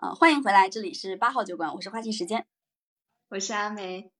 呃，欢迎回来，这里是八号酒馆，我是花季时间，我是阿梅。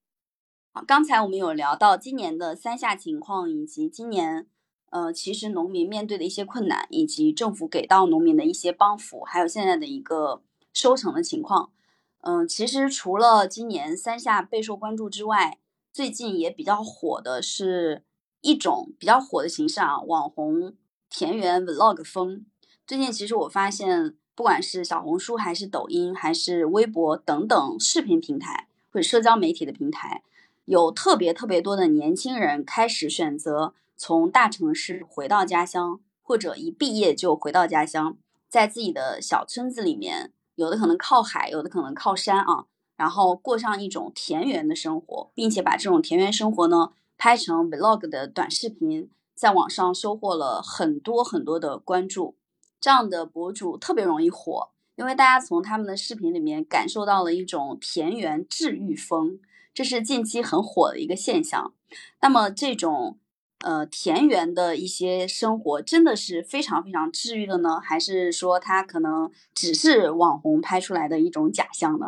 好，刚才我们有聊到今年的三下情况，以及今年呃，其实农民面对的一些困难，以及政府给到农民的一些帮扶，还有现在的一个收成的情况。嗯，其实除了今年三下备受关注之外，最近也比较火的是一种比较火的形式啊，网红田园 vlog 风。最近其实我发现，不管是小红书还是抖音，还是微博等等视频平台或者社交媒体的平台，有特别特别多的年轻人开始选择从大城市回到家乡，或者一毕业就回到家乡，在自己的小村子里面。有的可能靠海，有的可能靠山啊，然后过上一种田园的生活，并且把这种田园生活呢拍成 vlog 的短视频，在网上收获了很多很多的关注。这样的博主特别容易火，因为大家从他们的视频里面感受到了一种田园治愈风，这是近期很火的一个现象。那么这种。呃，田园的一些生活真的是非常非常治愈的呢，还是说它可能只是网红拍出来的一种假象呢？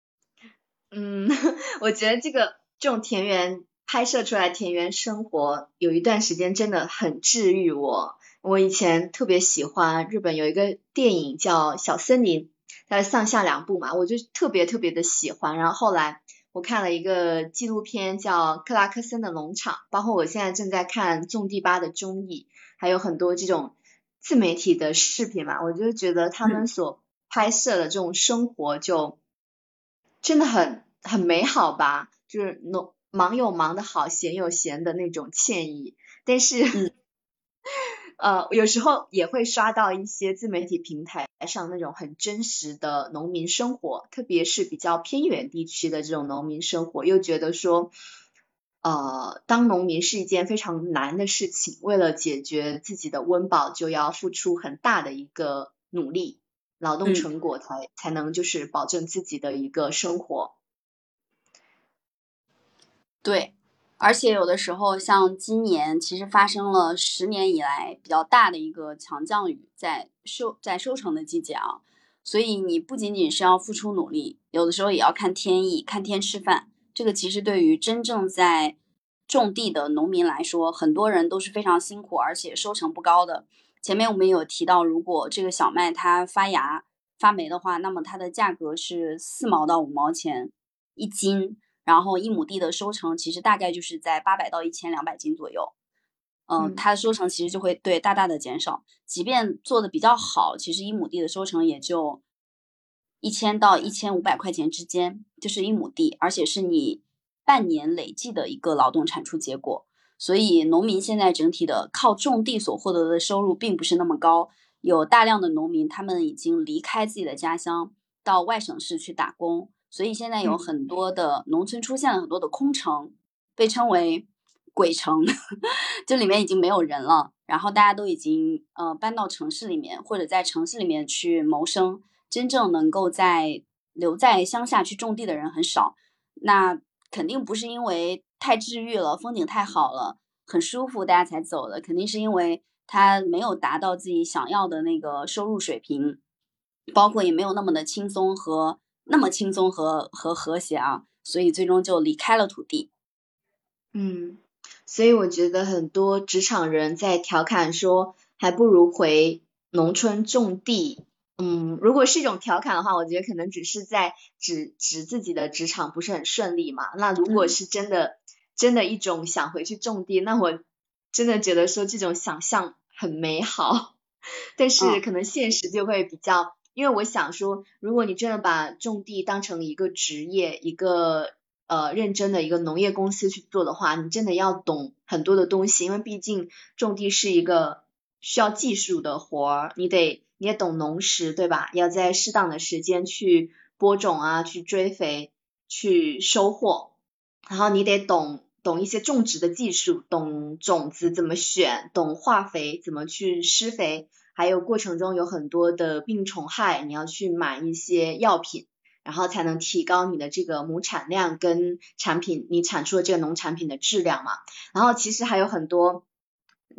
嗯，我觉得这个这种田园拍摄出来田园生活，有一段时间真的很治愈我。我以前特别喜欢日本有一个电影叫《小森林》，它上下两部嘛，我就特别特别的喜欢。然后后来。我看了一个纪录片叫《克拉克森的农场》，包括我现在正在看种地吧的综艺，还有很多这种自媒体的视频嘛，我就觉得他们所拍摄的这种生活就真的很很美好吧，就是农忙有忙的好，闲有闲的那种惬意，但是。呃，有时候也会刷到一些自媒体平台上那种很真实的农民生活，特别是比较偏远地区的这种农民生活，又觉得说，呃，当农民是一件非常难的事情，为了解决自己的温饱，就要付出很大的一个努力，劳动成果才才能就是保证自己的一个生活。对。而且有的时候，像今年其实发生了十年以来比较大的一个强降雨，在收在收成的季节啊，所以你不仅仅是要付出努力，有的时候也要看天意，看天吃饭。这个其实对于真正在种地的农民来说，很多人都是非常辛苦，而且收成不高的。前面我们有提到，如果这个小麦它发芽发霉的话，那么它的价格是四毛到五毛钱一斤。然后一亩地的收成其实大概就是在八百到一千两百斤左右，嗯，它的收成其实就会对大大的减少。即便做的比较好，其实一亩地的收成也就一千到一千五百块钱之间，就是一亩地，而且是你半年累计的一个劳动产出结果。所以农民现在整体的靠种地所获得的收入并不是那么高，有大量的农民他们已经离开自己的家乡，到外省市去打工。所以现在有很多的农村出现了很多的空城，被称为“鬼城”，就里面已经没有人了。然后大家都已经呃搬到城市里面，或者在城市里面去谋生。真正能够在留在乡下去种地的人很少。那肯定不是因为太治愈了，风景太好了，很舒服，大家才走的。肯定是因为他没有达到自己想要的那个收入水平，包括也没有那么的轻松和。那么轻松和和和谐啊，所以最终就离开了土地。嗯，所以我觉得很多职场人在调侃说，还不如回农村种地。嗯，如果是一种调侃的话，我觉得可能只是在指指自己的职场不是很顺利嘛。那如果是真的，真的一种想回去种地，那我真的觉得说这种想象很美好，但是可能现实就会比较。因为我想说，如果你真的把种地当成一个职业，一个呃认真的一个农业公司去做的话，你真的要懂很多的东西，因为毕竟种地是一个需要技术的活儿，你得你也懂农时，对吧？要在适当的时间去播种啊，去追肥，去收获，然后你得懂懂一些种植的技术，懂种子怎么选，懂化肥怎么去施肥。还有过程中有很多的病虫害，你要去买一些药品，然后才能提高你的这个亩产量跟产品你产出的这个农产品的质量嘛。然后其实还有很多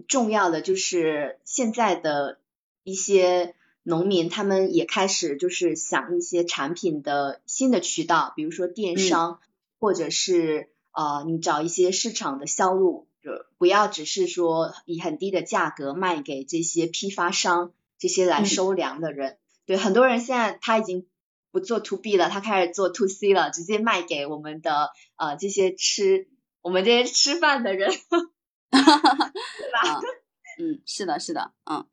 重要的，就是现在的一些农民他们也开始就是想一些产品的新的渠道，比如说电商，或者是呃你找一些市场的销路，就不要只是说以很低的价格卖给这些批发商，这些来收粮的人。对，很多人现在他已经不做 to B 了，他开始做 to C 了，直接卖给我们的呃这些吃我们这些吃饭的人，对吧？嗯，是的，是的，嗯。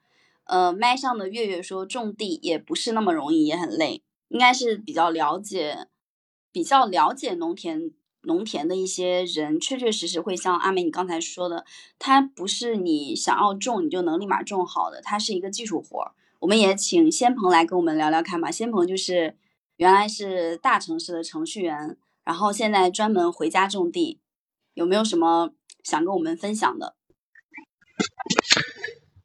呃，麦上的月月说种地也不是那么容易，也很累，应该是比较了解、比较了解农田、农田的一些人，确确实实会像阿美你刚才说的，它不是你想要种你就能立马种好的，它是一个技术活儿。我们也请仙鹏来跟我们聊聊看吧。仙鹏就是原来是大城市的程序员，然后现在专门回家种地，有没有什么想跟我们分享的？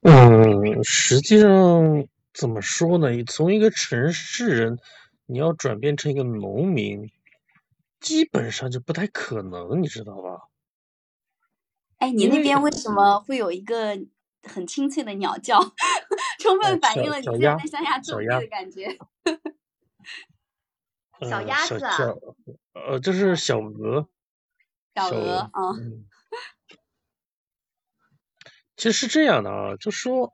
嗯，实际上怎么说呢？从一个城市人，你要转变成一个农民，基本上就不太可能，你知道吧？哎，你那边为什么会有一个很清脆的鸟叫？充分反映了你现在在乡下种地的感觉。小鸭子啊？呃，这是小鹅。小鹅啊。其实是这样的啊，就说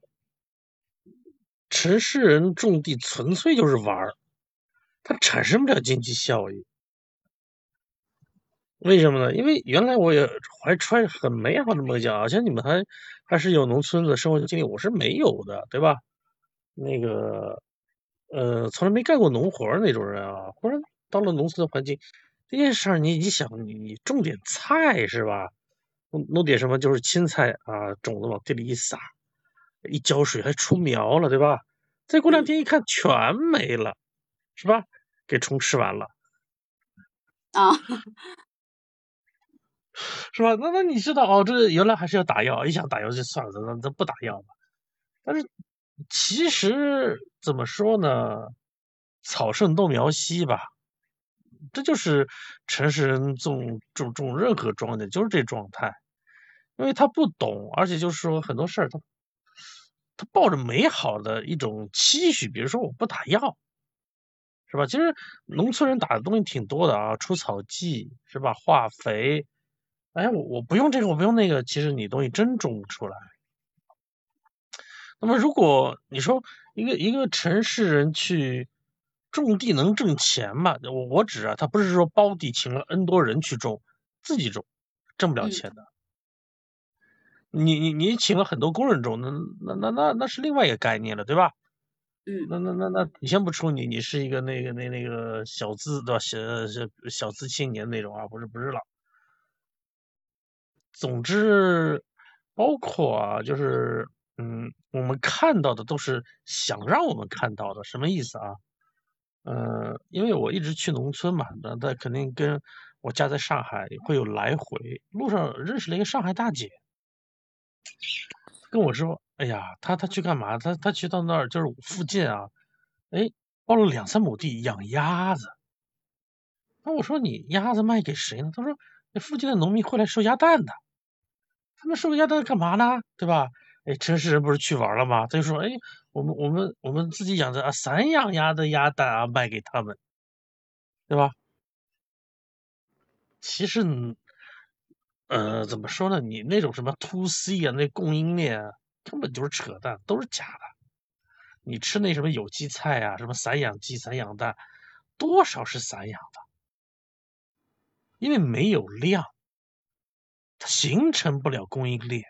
城市人种地纯粹就是玩儿，它产生不了经济效益。为什么呢？因为原来我也怀揣很美好的梦想，好像你们还还是有农村的生活经历，我是没有的，对吧？那个呃，从来没干过农活那种人啊，忽然到了农村的环境，这件事儿你你想，你你种点菜是吧？弄弄点什么就是青菜啊，种子往地里一撒，一浇水还出苗了，对吧？再过两天一看全没了，是吧？给虫吃完了，啊，是吧？那那你知道哦，这原来还是要打药，一想打药就算了，那那不打药吧。但是其实怎么说呢？草盛豆苗稀吧。这就是城市人种种种任何庄稼就是这状态，因为他不懂，而且就是说很多事儿他他抱着美好的一种期许，比如说我不打药，是吧？其实农村人打的东西挺多的啊，除草剂是吧？化肥，哎，我我不用这个，我不用那个，其实你东西真种不出来。那么如果你说一个一个城市人去。种地能挣钱吗？我我指啊，他不是说包地请了 N 多人去种，自己种挣不了钱的。你你你请了很多工人种，那那那那那是另外一个概念了，对吧？嗯。那那那那你先不说你你是一个那个那那个小资对吧？小小小资青年那种啊，不是不是了。总之，包括啊，就是嗯，我们看到的都是想让我们看到的，什么意思啊？呃，因为我一直去农村嘛，那那肯定跟我家在上海会有来回，路上认识了一个上海大姐，跟我说，哎呀，她她去干嘛？她她去到那儿就是附近啊，哎，包了两三亩地养鸭子。那我说你鸭子卖给谁呢？他说那附近的农民会来收鸭蛋的。他们收鸭蛋干嘛呢？对吧？哎，城市人不是去玩了吗？他就说，哎。我们我们我们自己养的啊，散养鸭的鸭蛋啊，卖给他们，对吧？其实，呃，怎么说呢？你那种什么 to C 啊，那供应链，根本就是扯淡，都是假的。你吃那什么有机菜啊，什么散养鸡、散养蛋，多少是散养的，因为没有量，它形成不了供应链。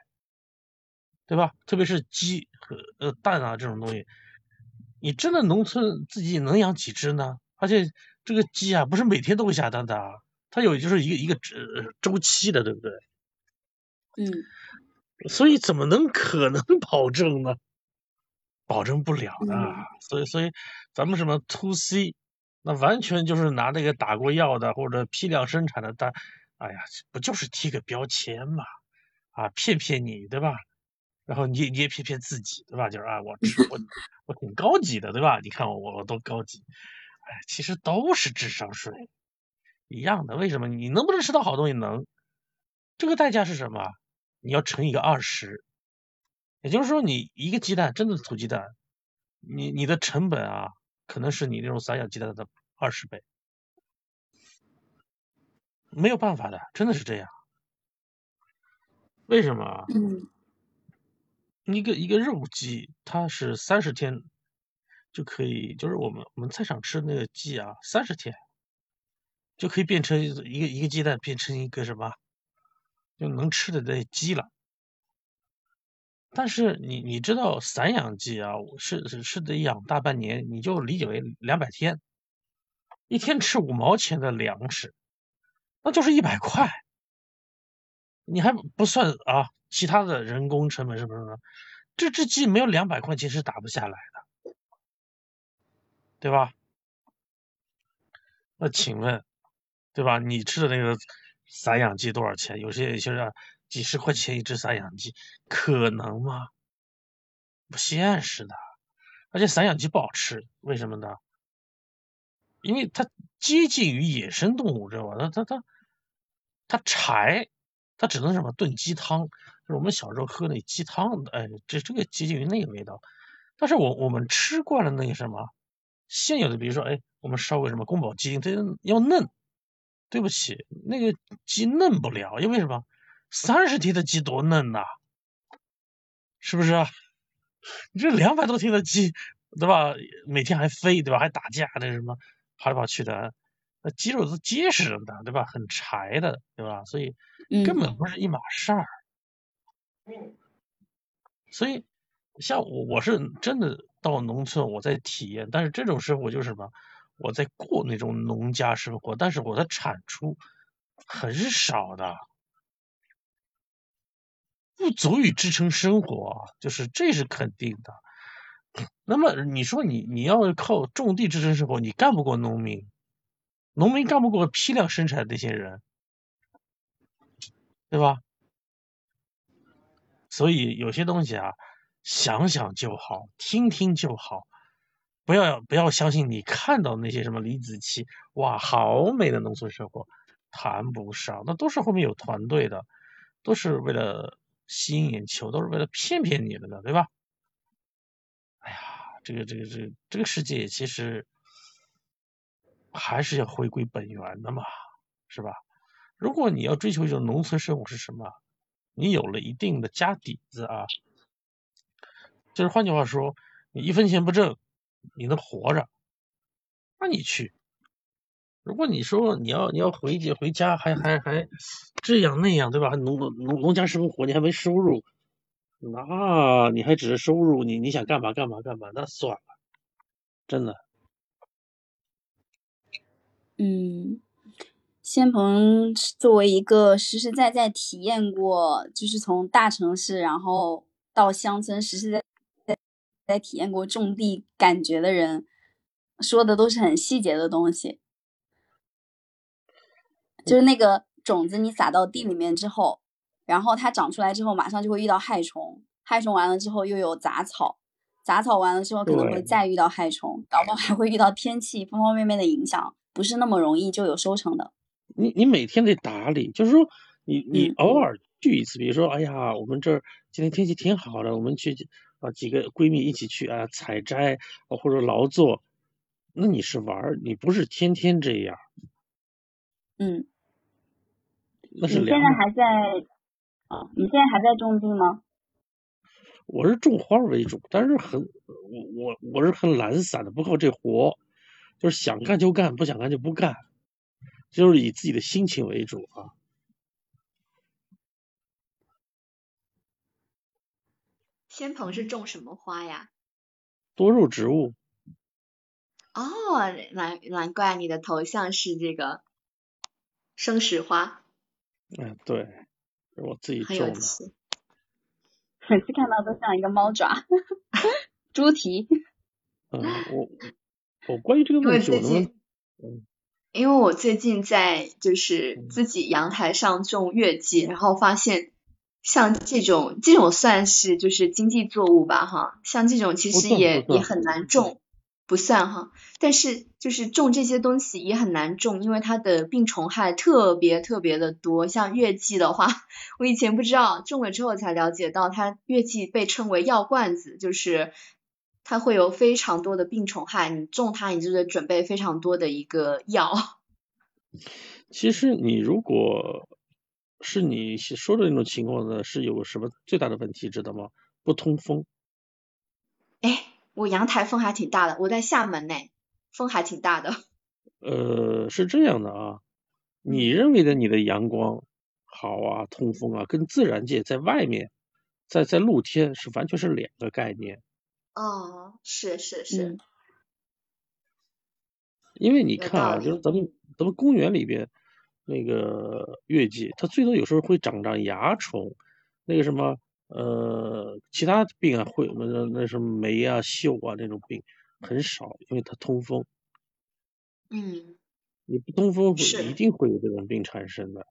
对吧？特别是鸡和呃蛋啊这种东西，你真的农村自己能养几只呢？而且这个鸡啊，不是每天都会下蛋的，它有就是一个一个周周期的，对不对？嗯。所以怎么能可能 保证呢？保证不了的。所以所以咱们什么 to C，那完全就是拿那个打过药的或者批量生产的蛋，哎呀，不就是贴个标签嘛？啊，骗骗你，对吧？然后你你也骗骗自己，对吧？就是啊，我我我挺高级的，对吧？你看我我多高级，哎，其实都是智商税一样的。为什么？你能不能吃到好东西？能。这个代价是什么？你要乘以个二十，也就是说，你一个鸡蛋，真的土鸡蛋，你你的成本啊，可能是你那种散养鸡蛋的二十倍，没有办法的，真的是这样。为什么？嗯，一个一个肉鸡，它是三十天就可以，就是我们我们菜场吃的那个鸡啊，三十天就可以变成一个一个鸡蛋变成一个什么，就能吃的那鸡了。但是你你知道散养鸡啊，是是是得养大半年，你就理解为两百天，一天吃五毛钱的粮食，那就是一百块，你还不算啊其他的人工成本是不是？这只鸡没有两百块钱是打不下来的，对吧？那请问，对吧？你吃的那个散养鸡多少钱？有些有些人。几十块钱一只散养鸡，可能吗？不现实的，而且散养鸡不好吃，为什么呢？因为它接近于野生动物，知道吧？它它它它柴，它只能什么炖鸡汤，就是我们小时候喝那鸡汤，哎，这这个接近于那个味道。但是我我们吃惯了那个什么现有的，比如说，哎，我们烧个什么宫保鸡丁，它要嫩。对不起，那个鸡嫩不了，因为什么？三十天的鸡多嫩呐，是不是啊？你这两百多天的鸡，对吧？每天还飞，对吧？还打架，那什么跑来跑去的，那肌肉是结实的，对吧？很柴的，对吧？所以根本不是一码事儿。所以像我，我是真的到农村我在体验，但是这种生活就是什么？我在过那种农家生活，但是我的产出很少的。不足以支撑生活，就是这是肯定的。那么你说你你要靠种地支撑生活，你干不过农民，农民干不过批量生产那些人，对吧？所以有些东西啊，想想就好，听听就好，不要不要相信你看到那些什么李子柒，哇，好美的农村生活，谈不上，那都是后面有团队的，都是为了。吸引眼球都是为了骗骗你们的，对吧？哎呀，这个这个这个这个世界其实还是要回归本源的嘛，是吧？如果你要追求一种农村生活是什么？你有了一定的家底子啊，就是换句话说，你一分钱不挣，你能活着，那你去。如果你说你要你要回去回家还还还这样那样对吧？农农农家生活你还没收入，那你还只是收入你你想干嘛干嘛干嘛？那算了，真的。嗯，仙鹏作为一个实实在在体验过，就是从大城市然后到乡村实实在在在体验过种地感觉的人，说的都是很细节的东西。就是那个种子，你撒到地里面之后，然后它长出来之后，马上就会遇到害虫，害虫完了之后又有杂草，杂草完了之后可能会再遇到害虫，搞不好还会遇到天气方方面面的影响，不是那么容易就有收成的。你你每天得打理，就是说你你偶尔聚一次，比如说哎呀，我们这儿今天天气挺好的，我们去啊几个闺蜜一起去啊采摘或者劳作，那你是玩儿，你不是天天这样。嗯。你现在还在啊？你现在还在种地吗？我是种花为主，但是很我我我是很懒散的，不靠这活，就是想干就干，不想干就不干，就是以自己的心情为主啊。仙鹏是种什么花呀？多肉植物。哦，难难怪你的头像是这个生石花。嗯，对，是我自己种的。每次看到都像一个猫爪，猪蹄。嗯，我我关于这个问题，我能，嗯，因为我最近在就是自己阳台上种月季，然后发现像这种这种算是就是经济作物吧，哈，像这种其实也也很难种。不算哈，但是就是种这些东西也很难种，因为它的病虫害特别特别的多。像月季的话，我以前不知道，种了之后才了解到，它月季被称为药罐子，就是它会有非常多的病虫害，你种它，你就得准备非常多的一个药。其实你如果是你说的那种情况呢，是有什么最大的问题，知道吗？不通风。哎，我阳台风还挺大的，我在厦门呢，风还挺大的。呃，是这样的啊，你认为的你的阳光好啊，通风啊，跟自然界在外面，在在露天是完全是两个概念。哦，是是是。因为你看啊，就是咱们咱们公园里边那个月季，它最多有时候会长长蚜虫，那个什么呃其他病啊会那那什么霉啊锈啊那种病很少，因为它通风。嗯，你不通风会，一定会有这种病产生的。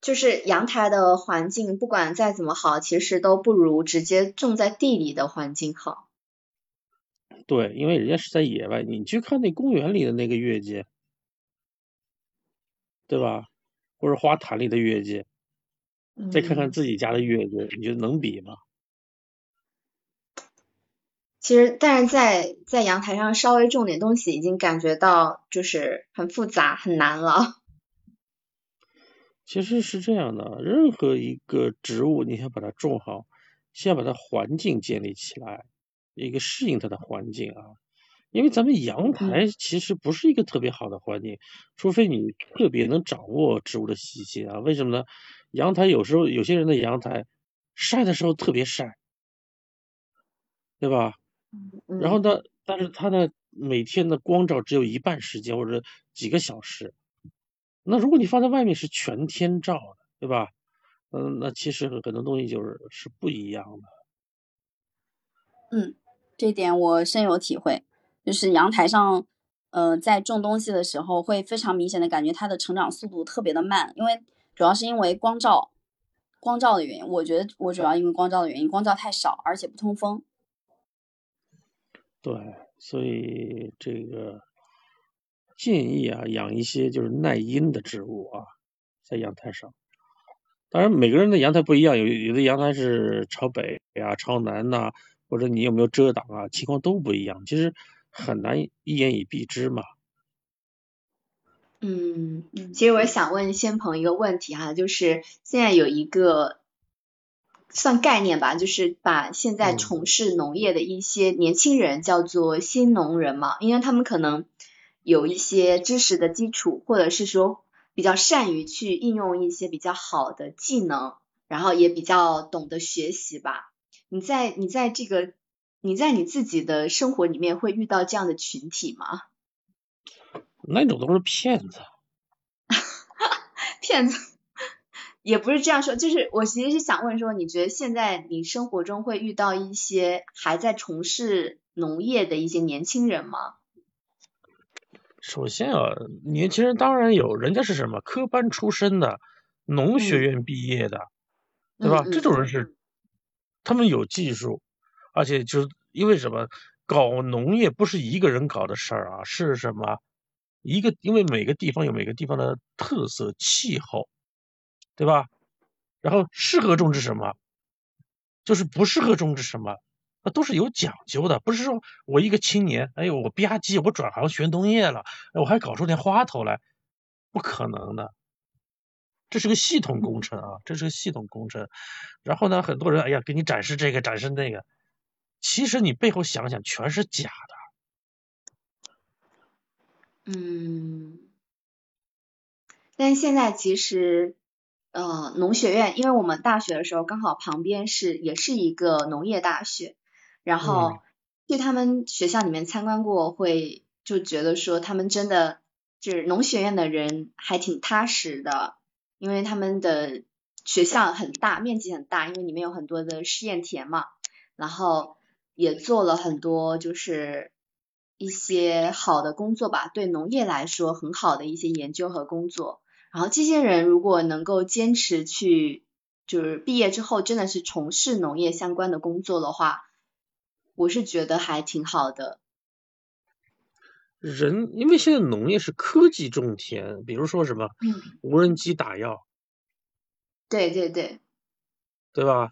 就是阳台的环境，不管再怎么好，其实都不如直接种在地里的环境好。对，因为人家是在野外，你去看那公园里的那个月季，对吧？或者花坛里的月季，再看看自己家的月季，你觉得能比吗？其实，但是在在阳台上稍微种点东西，已经感觉到就是很复杂很难了。其实是这样的，任何一个植物，你想把它种好，先把它环境建立起来，一个适应它的环境啊。因为咱们阳台其实不是一个特别好的环境，除非你特别能掌握植物的习性啊。为什么呢？阳台有时候有些人的阳台晒的时候特别晒，对吧？然后呢，但是它的每天的光照只有一半时间或者几个小时。那如果你放在外面是全天照的，对吧？嗯，那其实很多东西就是是不一样的。嗯，这点我深有体会。就是阳台上，呃，在种东西的时候，会非常明显的感觉它的成长速度特别的慢，因为主要是因为光照，光照的原因。我觉得我主要因为光照的原因，光照太少，而且不通风。对，所以这个建议啊，养一些就是耐阴的植物啊，在阳台上。当然，每个人的阳台不一样，有有的阳台是朝北呀、朝南呐，或者你有没有遮挡啊，情况都不一样。其实很难一言以蔽之嘛。嗯，其实我想问仙鹏一个问题哈，就是现在有一个。算概念吧，就是把现在从事农业的一些年轻人叫做新农人嘛，因为他们可能有一些知识的基础，或者是说比较善于去应用一些比较好的技能，然后也比较懂得学习吧。你在你在这个你在你自己的生活里面会遇到这样的群体吗？那种都是骗子，骗子。也不是这样说，就是我其实是想问说，你觉得现在你生活中会遇到一些还在从事农业的一些年轻人吗？首先啊，年轻人当然有，人家是什么科班出身的，农学院毕业的，对吧？这种人是他们有技术，而且就是因为什么搞农业不是一个人搞的事儿啊，是什么一个因为每个地方有每个地方的特色气候。对吧？然后适合种植什么，就是不适合种植什么，都是有讲究的。不是说我一个青年，哎呦，我吧唧，我转行学农业了，我还搞出点花头来，不可能的。这是个系统工程啊，这是个系统工程。然后呢，很多人哎呀，给你展示这个，展示那个，其实你背后想想，全是假的。嗯，但现在其实。呃，农学院，因为我们大学的时候刚好旁边是也是一个农业大学，然后去他们学校里面参观过，会就觉得说他们真的就是农学院的人还挺踏实的，因为他们的学校很大，面积很大，因为里面有很多的试验田嘛，然后也做了很多就是一些好的工作吧，对农业来说很好的一些研究和工作。然后这些人如果能够坚持去，就是毕业之后真的是从事农业相关的工作的话，我是觉得还挺好的。人因为现在农业是科技种田，比如说什么，无人机打药，对对对，对吧？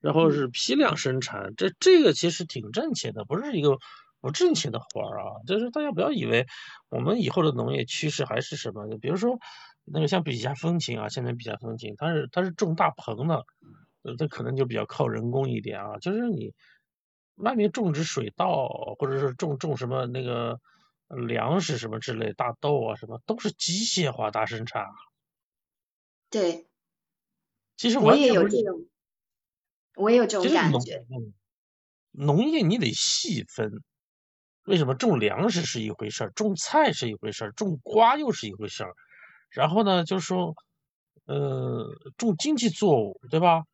然后是批量生产，这这个其实挺挣钱的，不是一个不挣钱的活儿啊。就是大家不要以为我们以后的农业趋势还是什么，比如说那个像比亚风情啊，现在比亚风情，它是它是种大棚的，呃，它可能就比较靠人工一点啊。就是你外面种植水稻，或者是种种什么那个粮食什么之类，大豆啊什么，都是机械化大生产啊。对，其实我也有这种，我也有这种感觉。农业你得细分，为什么种粮食是一回事儿，种菜是一回事儿，种瓜又是一回事儿。然后呢，就是说，呃，种经济作物，对吧？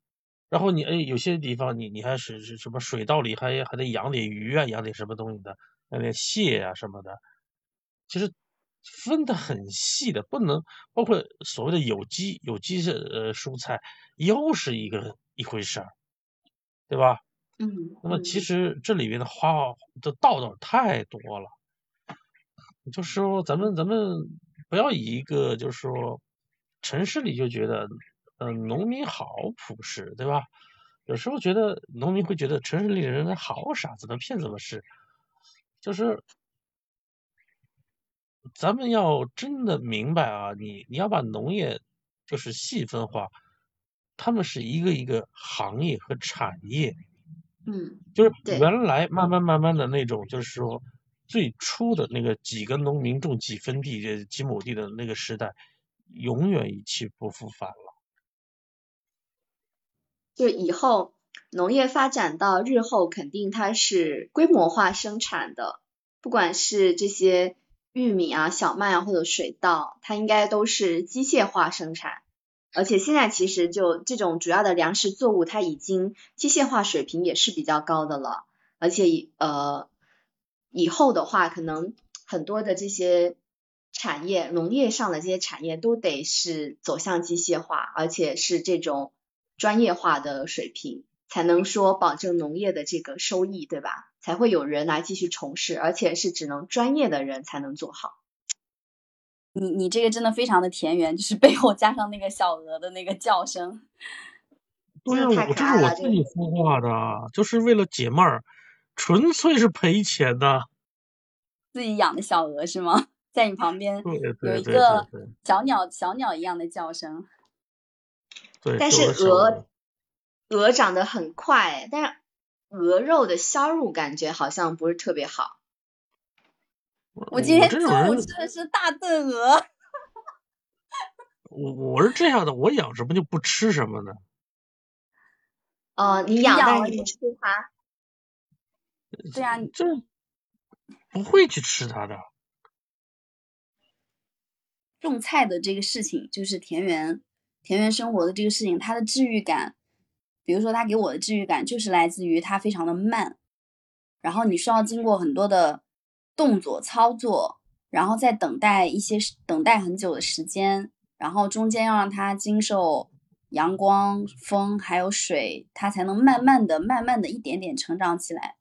然后你哎，有些地方你你还是是什么水稻里还还得养点鱼啊，养点什么东西的，养点蟹啊什么的，其实。分得很细的，不能包括所谓的有机有机是呃蔬菜，又是一个一回事儿，对吧？嗯。那么其实这里面的花的道道太多了，就是说咱们咱们不要以一个就是说城市里就觉得嗯农民好朴实，对吧？有时候觉得农民会觉得城市里的人好傻，怎么骗怎么是，就是。咱们要真的明白啊，你你要把农业就是细分化，他们是一个一个行业和产业，嗯，就是原来慢慢慢慢的那种，就是说最初的那个几个农民种几分地、几亩地的那个时代，永远一去不复返了。就以后农业发展到日后，肯定它是规模化生产的，不管是这些。玉米啊、小麦啊或者水稻，它应该都是机械化生产，而且现在其实就这种主要的粮食作物，它已经机械化水平也是比较高的了，而且呃以后的话，可能很多的这些产业、农业上的这些产业都得是走向机械化，而且是这种专业化的水平，才能说保证农业的这个收益，对吧？才会有人来继续从事，而且是只能专业的人才能做好。你你这个真的非常的田园，就是背后加上那个小鹅的那个叫声。对啊，我这是我自己孵化的，就是为了解闷儿，纯粹是赔钱的。自己养的小鹅是吗？在你旁边有一个小鸟，小鸟一样的叫声。对，但是鹅鹅长得很快，但是。鹅肉的销路感觉好像不是特别好。我今天中午吃的是大炖鹅。我我是这样的，我养什么就不吃什么呢？哦，你养但是你不吃它。对啊，这不会去吃它的。种菜的这个事情，就是田园田园生活的这个事情，它的治愈感。比如说，它给我的治愈感就是来自于它非常的慢，然后你需要经过很多的动作操作，然后再等待一些等待很久的时间，然后中间要让它经受阳光、风还有水，它才能慢慢的、慢慢的一点点成长起来。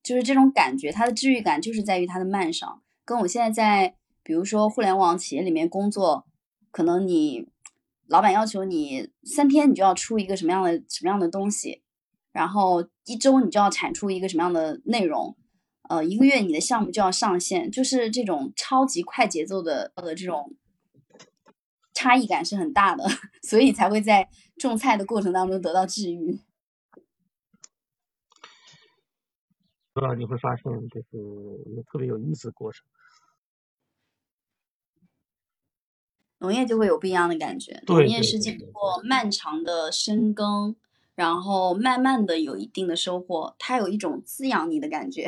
就是这种感觉，它的治愈感就是在于它的慢上。跟我现在在比如说互联网企业里面工作，可能你。老板要求你三天你就要出一个什么样的什么样的东西，然后一周你就要产出一个什么样的内容，呃，一个月你的项目就要上线，就是这种超级快节奏的的这种差异感是很大的，所以才会在种菜的过程当中得到治愈。不知道？你会发现就是一个特别有意思的过程。农业就会有不一样的感觉，农业是经过漫长的深耕，然后慢慢的有一定的收获，它有一种滋养你的感觉。